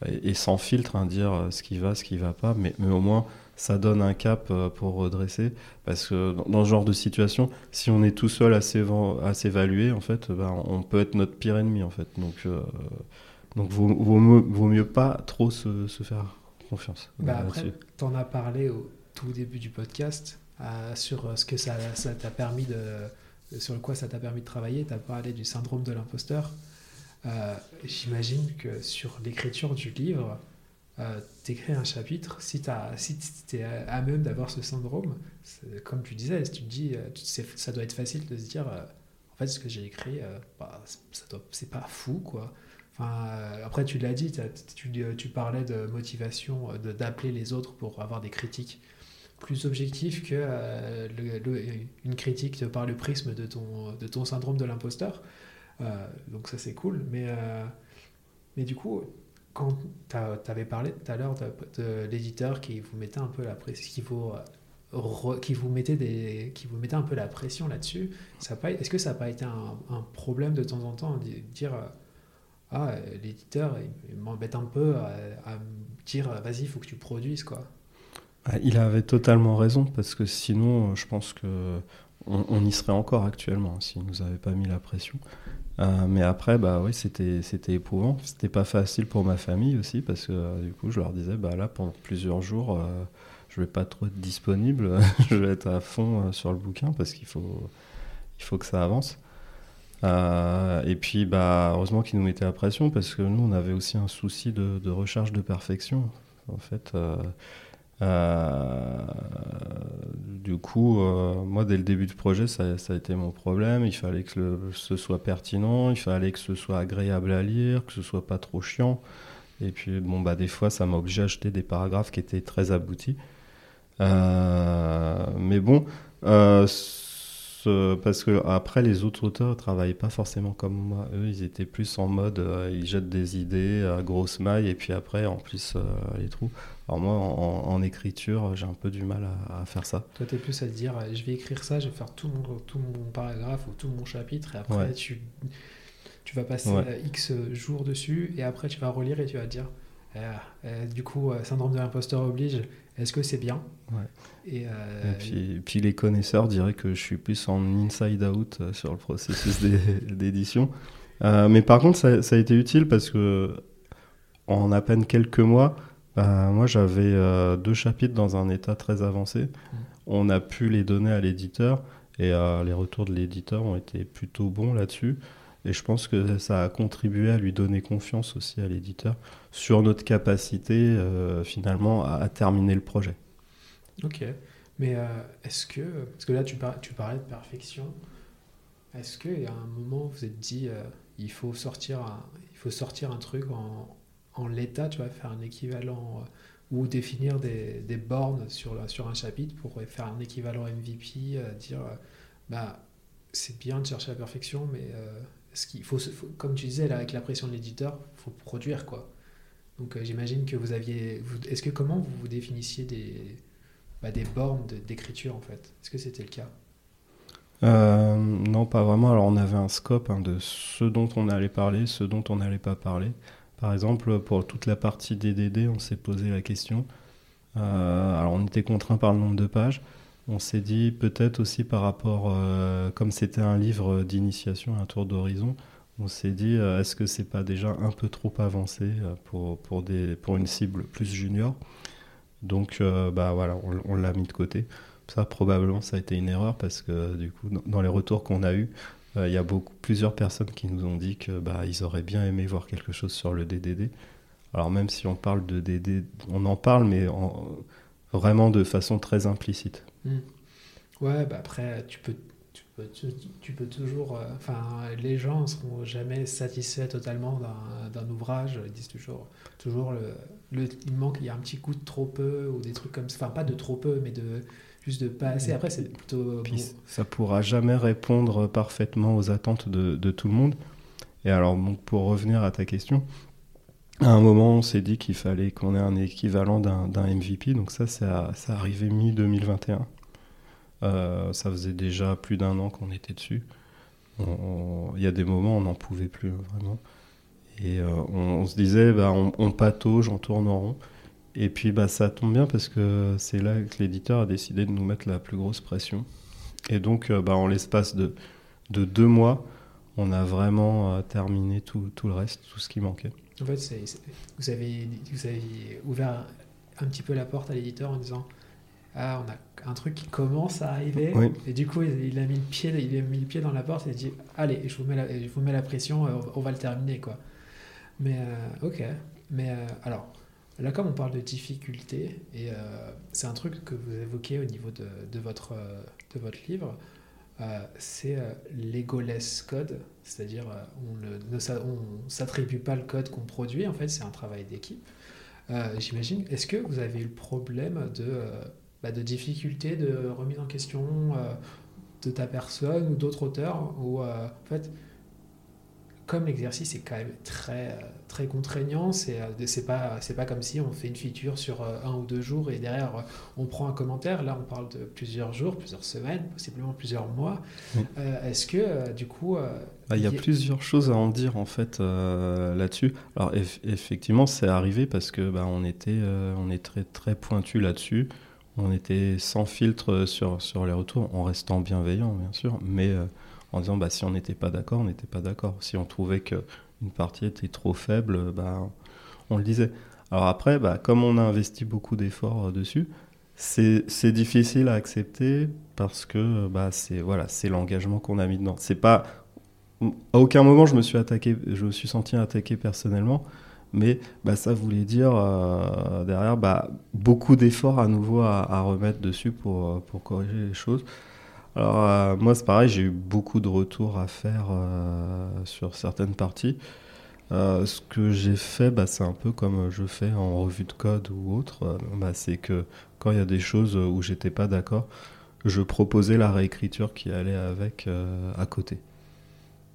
et, sans filtre, hein, dire ce qui va, ce qui va pas, mais, mais au moins ça donne un cap pour redresser, parce que dans, ce genre de situation, si on est tout seul à s'évaluer, en fait, bah, on peut être notre pire ennemi en fait, donc donc vaut, vaut, mieux, pas trop se, se faire confiance. Bah après, tu en as parlé au tout début du podcast sur ce que ça t'a permis de sur le quoi ça t'a permis de travailler. Tu as parlé du syndrome de l'imposteur. Euh, j'imagine que sur l'écriture du livre, euh, t'écris un chapitre, si tu es à même d'avoir ce syndrome, comme tu disais, tu dis, euh, ça doit être facile de se dire, euh, en fait, ce que j'ai écrit, bah, c'est pas fou, quoi. Enfin, après, tu l'as dit, tu, parlais de motivation, d'appeler les autres pour avoir des critiques plus objectif que euh, critique par le prisme de ton, de ton syndrome de l'imposteur. Euh, donc ça c'est cool. Mais, euh, mais du coup, quand tu avais parlé tout à l'heure de, l'éditeur qui vous mettait un peu la pression, qui vous, qui vous mettait des, qui vous mettait un peu la pression là-dessus, est-ce que ça n'a pas été un, problème de temps en temps de dire ah l'éditeur il, m'embête un peu à, dire vas-y il faut que tu produises quoi. Ah, il avait totalement raison, parce que sinon, je pense que on, y serait encore actuellement, s'il nous avait pas mis la pression. Euh, mais après, bah oui, c'était, c'était éprouvant. C'était pas facile pour ma famille aussi, parce que euh, du coup, je leur disais, bah là, pendant plusieurs jours, euh, je vais pas trop être disponible, je vais être à fond sur le bouquin, parce qu'il faut, il faut que ça avance. et puis, bah, heureusement qu'ils nous mettaient la pression, parce que nous, on avait aussi un souci de, de recherche de perfection. En fait, euh, du coup, euh, moi, dès le début du projet, ça, a été mon problème. Il fallait que ce soit pertinent, il fallait que ce soit agréable à lire, que ce soit pas trop chiant. Et puis, bon, bah, des fois, ça m'a obligé à acheter des paragraphes qui étaient très aboutis. Euh, mais bon, parce que après, les autres auteurs travaillaient pas forcément comme moi. Eux, ils étaient plus en mode, ils jettent des idées à grosse maille, et puis après, en plus, les trous. Alors moi, en, écriture, j'ai un peu du mal à, faire ça. Toi, tu es plus à te dire, je vais écrire ça, je vais faire tout mon, tout mon paragraphe ou tout mon chapitre, et après, tu, tu vas passer X jours dessus, et après, tu vas relire et tu vas te dire, eh, eh, du coup, euh, syndrome de l'imposteur oblige, est-ce que c'est bien et, euh, puis, puis, les connaisseurs diraient que je suis plus en inside-out euh, sur le processus d'édition. mais par contre, ça, ça, a été utile parce que en à peine quelques mois, bah, moi, j'avais euh, deux chapitres dans un état très avancé. Mm. On a pu les donner à l'éditeur et euh, les retours de l'éditeur ont été plutôt bons là-dessus. Et je pense que ça a contribué à lui donner confiance aussi à l'éditeur sur notre capacité euh, finalement à, terminer le projet. Ok. Mais est-ce que, parce que là tu, tu parlais de perfection, est-ce qu'il y a un moment où vous êtes dit il, faut sortir il faut sortir un truc en, en l'état, tu vas faire un équivalent euh, ou définir des, bornes sur, sur un chapitre pour faire un équivalent MVP, euh, dire euh, bah, c'est bien de chercher la perfection, mais faut, comme tu disais, avec la pression de l'éditeur, faut produire quoi. Donc j'imagine que vous aviez. Est-ce que comment vous, vous définissiez des, bah, des bornes d'écriture en fait? Est-ce que c'était le cas? Non, pas vraiment. Alors on avait un scope hein, de ce dont on allait parler, ce dont on n'allait pas parler. Par exemple, pour toute la partie DDD, on s'est posé la question. Euh, alors, on était contraint par le nombre de pages. On s'est dit peut-être aussi par rapport, euh, comme c'était un livre d'initiation, un tour d'horizon, on s'est dit euh, est-ce que c'est pas déjà un peu trop avancé pour, pour, une cible plus junior? Donc, bah voilà, on, l'a mis de côté. Ça, probablement, ça a été une erreur parce que du coup, dans les retours qu'on a eus, euh, il y a beaucoup, plusieurs personnes qui nous ont dit que bah, ils auraient bien aimé voir quelque chose sur le DDD. Alors même si on parle de DD, on en parle, mais vraiment de façon très implicite. Hmm. Ouais, bah après, tu peux, tu peux, toujours... Euh, enfin, les gens ne seront jamais satisfaits totalement d'un ouvrage. Ils disent toujours, toujours le, il manque, il y a un petit coup de trop peu, ou des trucs comme ça. Enfin, pas de trop peu, mais de juste de pas assez. Après, c'est plutôt. ça pourra jamais répondre parfaitement aux attentes de, de, tout le monde. Et alors, donc, pour revenir à ta question, à un moment, on s'est dit qu'il fallait qu'on ait un équivalent d'un MVP. Donc ça, ça, arrivé mi-2021. Euh, ça faisait déjà plus d'un an qu'on était dessus. Il y a des moments, on n'en pouvait plus, vraiment. Et euh, on, se disait, bah, on, patauge, on tourne en rond. Et puis bah, ça tombe bien parce que c'est là que l'éditeur a décidé de nous mettre la plus grosse pression. Et donc, euh, bah, en l'espace de, de, deux mois, on a vraiment euh, terminé tout, le reste, tout ce qui manquait. En fait, vous, avez, vous avez ouvert un petit peu la porte à l'éditeur en disant ah, on a un truc qui commence à arriver. Et du coup, il, a mis le pied, il a mis le pied dans la porte et il dit Allez, je vous mets la, je vous mets la pression, on va le terminer. quoi. Mais euh, ok. Mais euh, alors, là, comme on parle de difficulté, et euh, c'est un truc que vous évoquez au niveau de, de votre, de votre livre, c'est l'egoless code, c'est-à-dire on ne s'attribue pas le code qu'on produit, en fait, c'est un travail d'équipe. J'imagine, est-ce que vous avez eu le problème de, bah, de difficulté de remise en question de ta personne ou d'autres auteurs, en fait, comme l'exercice est quand même très, euh, très contraignant, c'est euh, c'est pas, pas comme si on fait une feature sur euh, un ou deux jours et derrière on prend un commentaire. Là, on parle de plusieurs jours, plusieurs semaines, possiblement plusieurs mois. Est-ce que du coup. Bah, il y a plusieurs choses à en dire en fait là-dessus. Alors effectivement, c'est arrivé parce que bah, on était, on est très très pointu là-dessus. On était sans filtre sur, sur les retours, en restant bienveillant bien sûr, mais en disant bah, si on n'était pas d'accord, on n'était pas d'accord. Si on trouvait qu'une partie était trop faible, bah, on le disait. Alors après, bah, comme on a investi beaucoup d'efforts euh, dessus, c'est difficile à accepter parce que bah, c'est voilà, l'engagement qu'on a mis dedans. C'est pas à aucun moment je me suis attaqué, je me suis senti attaqué personnellement, mais bah, ça voulait dire euh, derrière bah, beaucoup d'efforts à nouveau à, à, remettre dessus pour, euh, pour corriger les choses. Alors, euh, moi, c'est pareil, j'ai eu beaucoup de retours à faire euh, sur certaines parties. Euh, ce que j'ai fait, bah, c'est un peu comme je fais en revue de code ou autre. Bah, c'est que quand il y a des choses où j'étais pas d'accord, je proposais la réécriture qui allait avec à côté.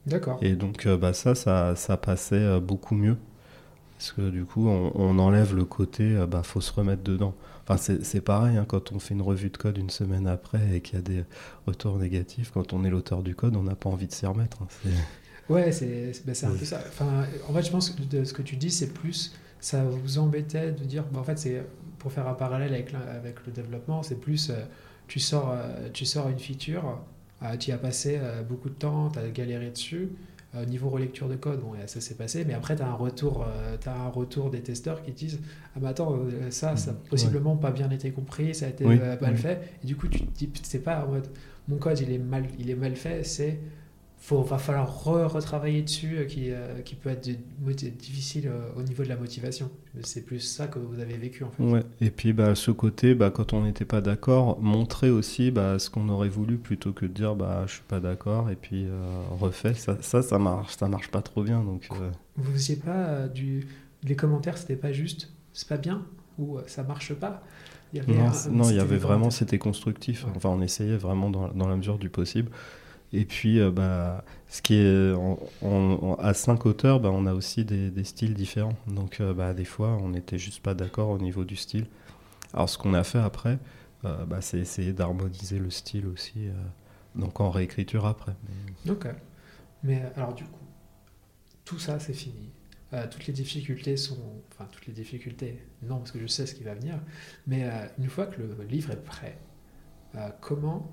D'accord. Et donc, bah, ça, ça, ça, passait beaucoup mieux. Parce que du coup, on, on enlève le côté, bah, faut se remettre dedans. Enfin, c'est pareil, hein, quand on fait une revue de code une semaine après et qu'il y a des retours négatifs, quand on est l'auteur du code, on n'a pas envie de s'y remettre. Hein, ouais, c'est bah, un peu ça. En fait, je pense que ce que tu dis, c'est plus, ça vous embêtait de dire, bah, en fait, c'est pour faire un parallèle avec, avec le développement, c'est plus, euh, tu, sors, euh, tu sors une feature, euh, tu y as passé beaucoup de temps, tu as galéré dessus, euh, niveau relecture de code, bon, ça s'est passé, mais après, tu as, un retour, euh, as un retour des testeurs qui disent Ah, mais attends, euh, ça, ça n'a possiblement pas bien été compris, ça a été mal fait. Et du coup, tu te dis C'est pas en mode Mon code, il est mal, il est mal fait, c'est il va falloir retravailler dessus, euh, qui, euh, qui peut être difficile euh, au niveau de la motivation. C'est plus ça que vous avez vécu en fait. Ouais. Et puis bah, ce côté, bah, quand on n'était pas d'accord, montrer aussi bah, ce qu'on aurait voulu plutôt que de dire bah, je suis pas d'accord et puis refait. Ça, ça, ça, marche, ça marche pas trop bien. Donc, Vous faisiez pas du. Les commentaires, c'était pas juste c'est pas bien ou ça marche pas? Il y avait Non, il y avait vraiment, c'était constructif. Enfin, on essayait vraiment dans, dans la mesure du possible. Et puis, euh, bah, ce qui est à cinq auteurs, bah, on a aussi des, styles différents. Donc, euh, bah, des fois, on n'était juste pas d'accord au niveau du style. Alors, ce qu'on a fait après, euh, bah, c'est essayer d'harmoniser le style aussi, donc en réécriture après. Ok. Mais alors, du coup, tout ça, c'est fini. toutes les difficultés sont. Enfin, toutes les difficultés, non, parce que je sais ce qui va venir. Mais une fois que le livre est prêt, comment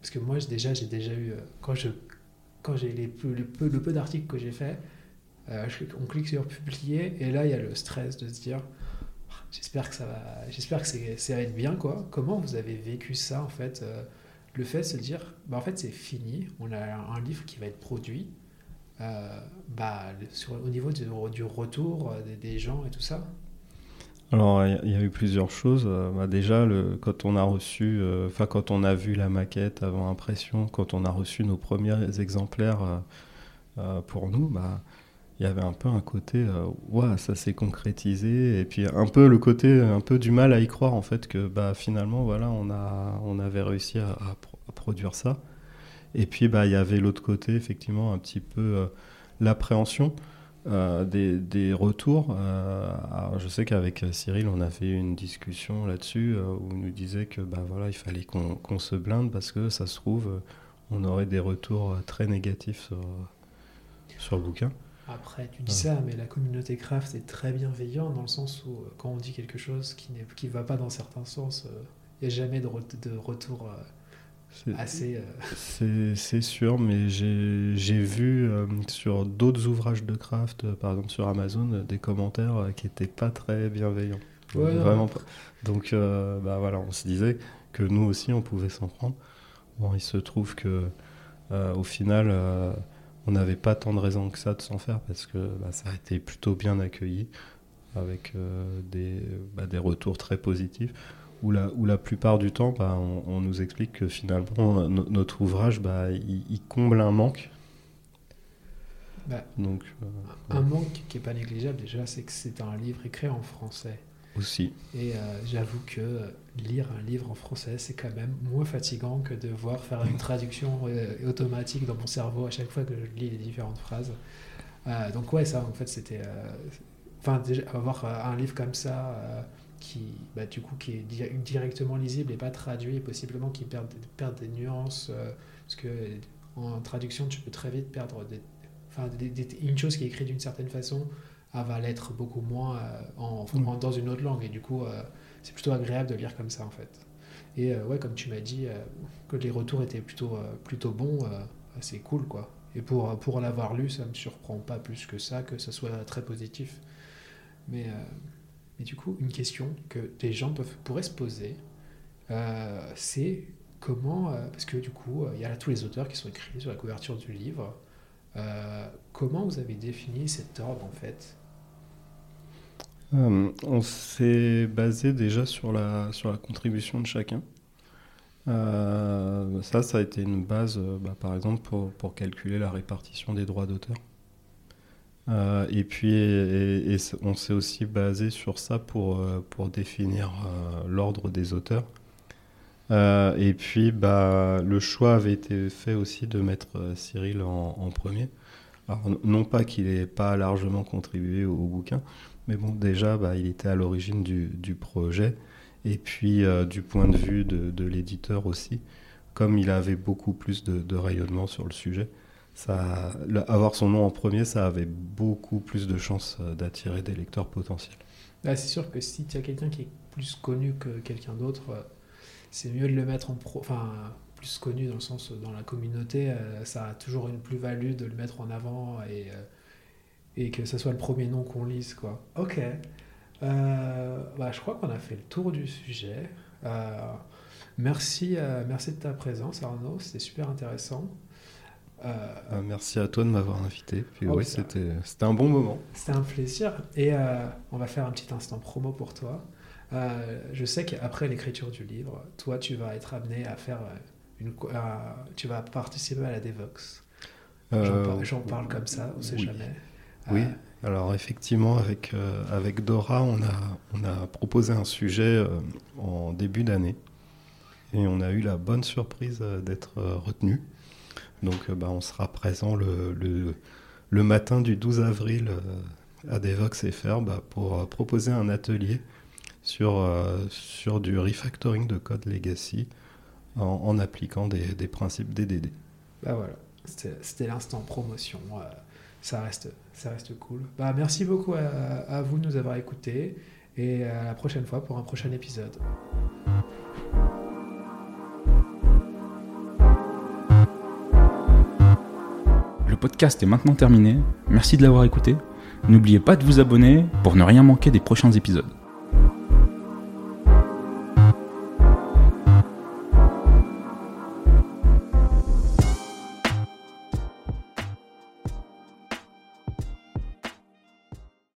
parce que moi, déjà, j'ai déjà eu. Euh, quand je quand j'ai les, le peu, le peu d'articles que j'ai fait, euh, on clique sur publier et là, il y a le stress de se dire j'espère que ça va, j'espère que ça va être bien, quoi. Comment vous avez vécu ça, en fait euh, Le fait de se dire bah, en fait, c'est fini, on a un livre qui va être produit. bah, au niveau du, retour des gens et tout ça alors, il y a eu plusieurs choses. Euh, bah, déjà, quand on a reçu, euh, enfin, quand on a vu la maquette avant impression, quand on a reçu nos premiers exemplaires euh, pour nous, bah, il y avait un peu un côté, ouais, ça s'est concrétisé, et puis un peu le côté, un peu du mal à y croire en fait que, bah, finalement, voilà, on a, on avait réussi à, produire ça. Et puis, il y avait l'autre côté, effectivement, un petit peu l'appréhension des, des, retours. je sais qu'avec Cyril, on a fait une discussion là-dessus où il nous disait que bah, voilà, il fallait qu'on se blinde parce que ça se trouve, on aurait des retours très négatifs sur, sur le bouquin. Après, tu dis ça, mais la communauté craft est très bienveillante dans le sens où quand on dit quelque chose qui ne va pas dans certains sens, il n'y a jamais de, de retour assez. Euh, c'est sûr, mais j'ai vu euh, sur d'autres ouvrages de craft, euh, par exemple sur Amazon, des commentaires qui n'étaient pas très bienveillants. Vraiment pas. Donc bah voilà, on se disait que nous aussi on pouvait s'en prendre. Bon, il se trouve que au final, on n'avait pas tant de raisons que ça de s'en faire parce que bah, ça a été plutôt bien accueilli avec des, bah, des retours très positifs où la, où la plupart du temps, bah, on, nous explique que finalement, notre ouvrage, bah, il, comble un manque. Bah, Donc, euh, un manque qui n'est pas négligeable déjà, c'est que c'est un livre écrit en français. Aussi. Et euh, j'avoue que lire un livre en français, c'est quand même moins fatigant que de voir faire une traduction euh, automatique dans mon cerveau à chaque fois que je lis les différentes phrases. donc ouais, ça en fait c'était... Enfin, déjà, avoir un livre comme ça qui, bah, du coup, qui est directement lisible et pas traduit, et possiblement qui perd, perd des nuances, euh, parce que en traduction, tu peux très vite perdre des, enfin, une chose qui est écrite d'une certaine façon, elle va l'être beaucoup moins euh, en, dans une autre langue, et du coup, euh, c'est plutôt agréable de lire comme ça, en fait. Et ouais, comme tu m'as dit, que les retours étaient plutôt, plutôt bons, c'est cool, quoi. Et pour, pour l'avoir lu, ça me surprend pas plus que ça, que ça soit très positif. Mais mais du coup, une question que des gens peuvent, pourraient se poser, euh, c'est comment, euh, parce que du coup, euh, il y a tous les auteurs qui sont écrits sur la couverture du livre, comment vous avez défini cet ordre en fait? On s'est basé déjà sur la, sur la contribution de chacun. ça, ça a été une base, bah, par exemple, pour, pour calculer la répartition des droits d'auteur. Euh, et puis, on s'est aussi basé sur ça pour, euh, définir euh, l'ordre des auteurs. et puis, bah, le choix avait été fait aussi de mettre Cyril en, premier. Alors, non pas qu'il n'ait pas largement contribué au, bouquin, mais bon, déjà, bah, il était à l'origine du, projet. Et puis, du point de vue de, l'éditeur aussi, comme il avait beaucoup plus de rayonnement sur le sujet, ça, avoir son nom en premier, ça avait beaucoup plus de chances euh, d'attirer des lecteurs potentiels. Bah, c'est sûr que si tu as quelqu'un qui est plus connu que quelqu'un d'autre, euh, c'est mieux de le mettre en pro, enfin plus connu dans le sens dans la communauté, euh, ça a toujours une plus-value de le mettre en avant et, et que ce soit le premier nom qu'on lise quoi. Ok, bah, je crois qu'on a fait le tour du sujet. merci, merci de ta présence Arnaud, c'était super intéressant. Euh, euh, merci à toi de m'avoir invité. Puis oh, c'était un bon moment. C'était un plaisir. Et euh, on va faire un petit instant promo pour toi. je sais qu'après l'écriture du livre, toi, tu vas être amené à faire une, tu vas participer à la Devox. J'en parle, comme ça, on sait jamais. Oui. Alors effectivement, avec, avec Dora, on a, on a proposé un sujet en début d'année et on a eu la bonne surprise d'être retenu. Donc euh, bah, on sera présent le, matin du 12 avril euh, à Devox FR bah, pour euh, proposer un atelier sur, sur du refactoring de code legacy en, appliquant des, principes DDD. Bah voilà, c'était l'instant promotion. ça, reste, cool. Bah, merci beaucoup à vous de nous avoir écoutés et à la prochaine fois pour un prochain épisode. Podcast est maintenant terminé. Merci de l'avoir écouté. N'oubliez pas de vous abonner pour ne rien manquer des prochains épisodes.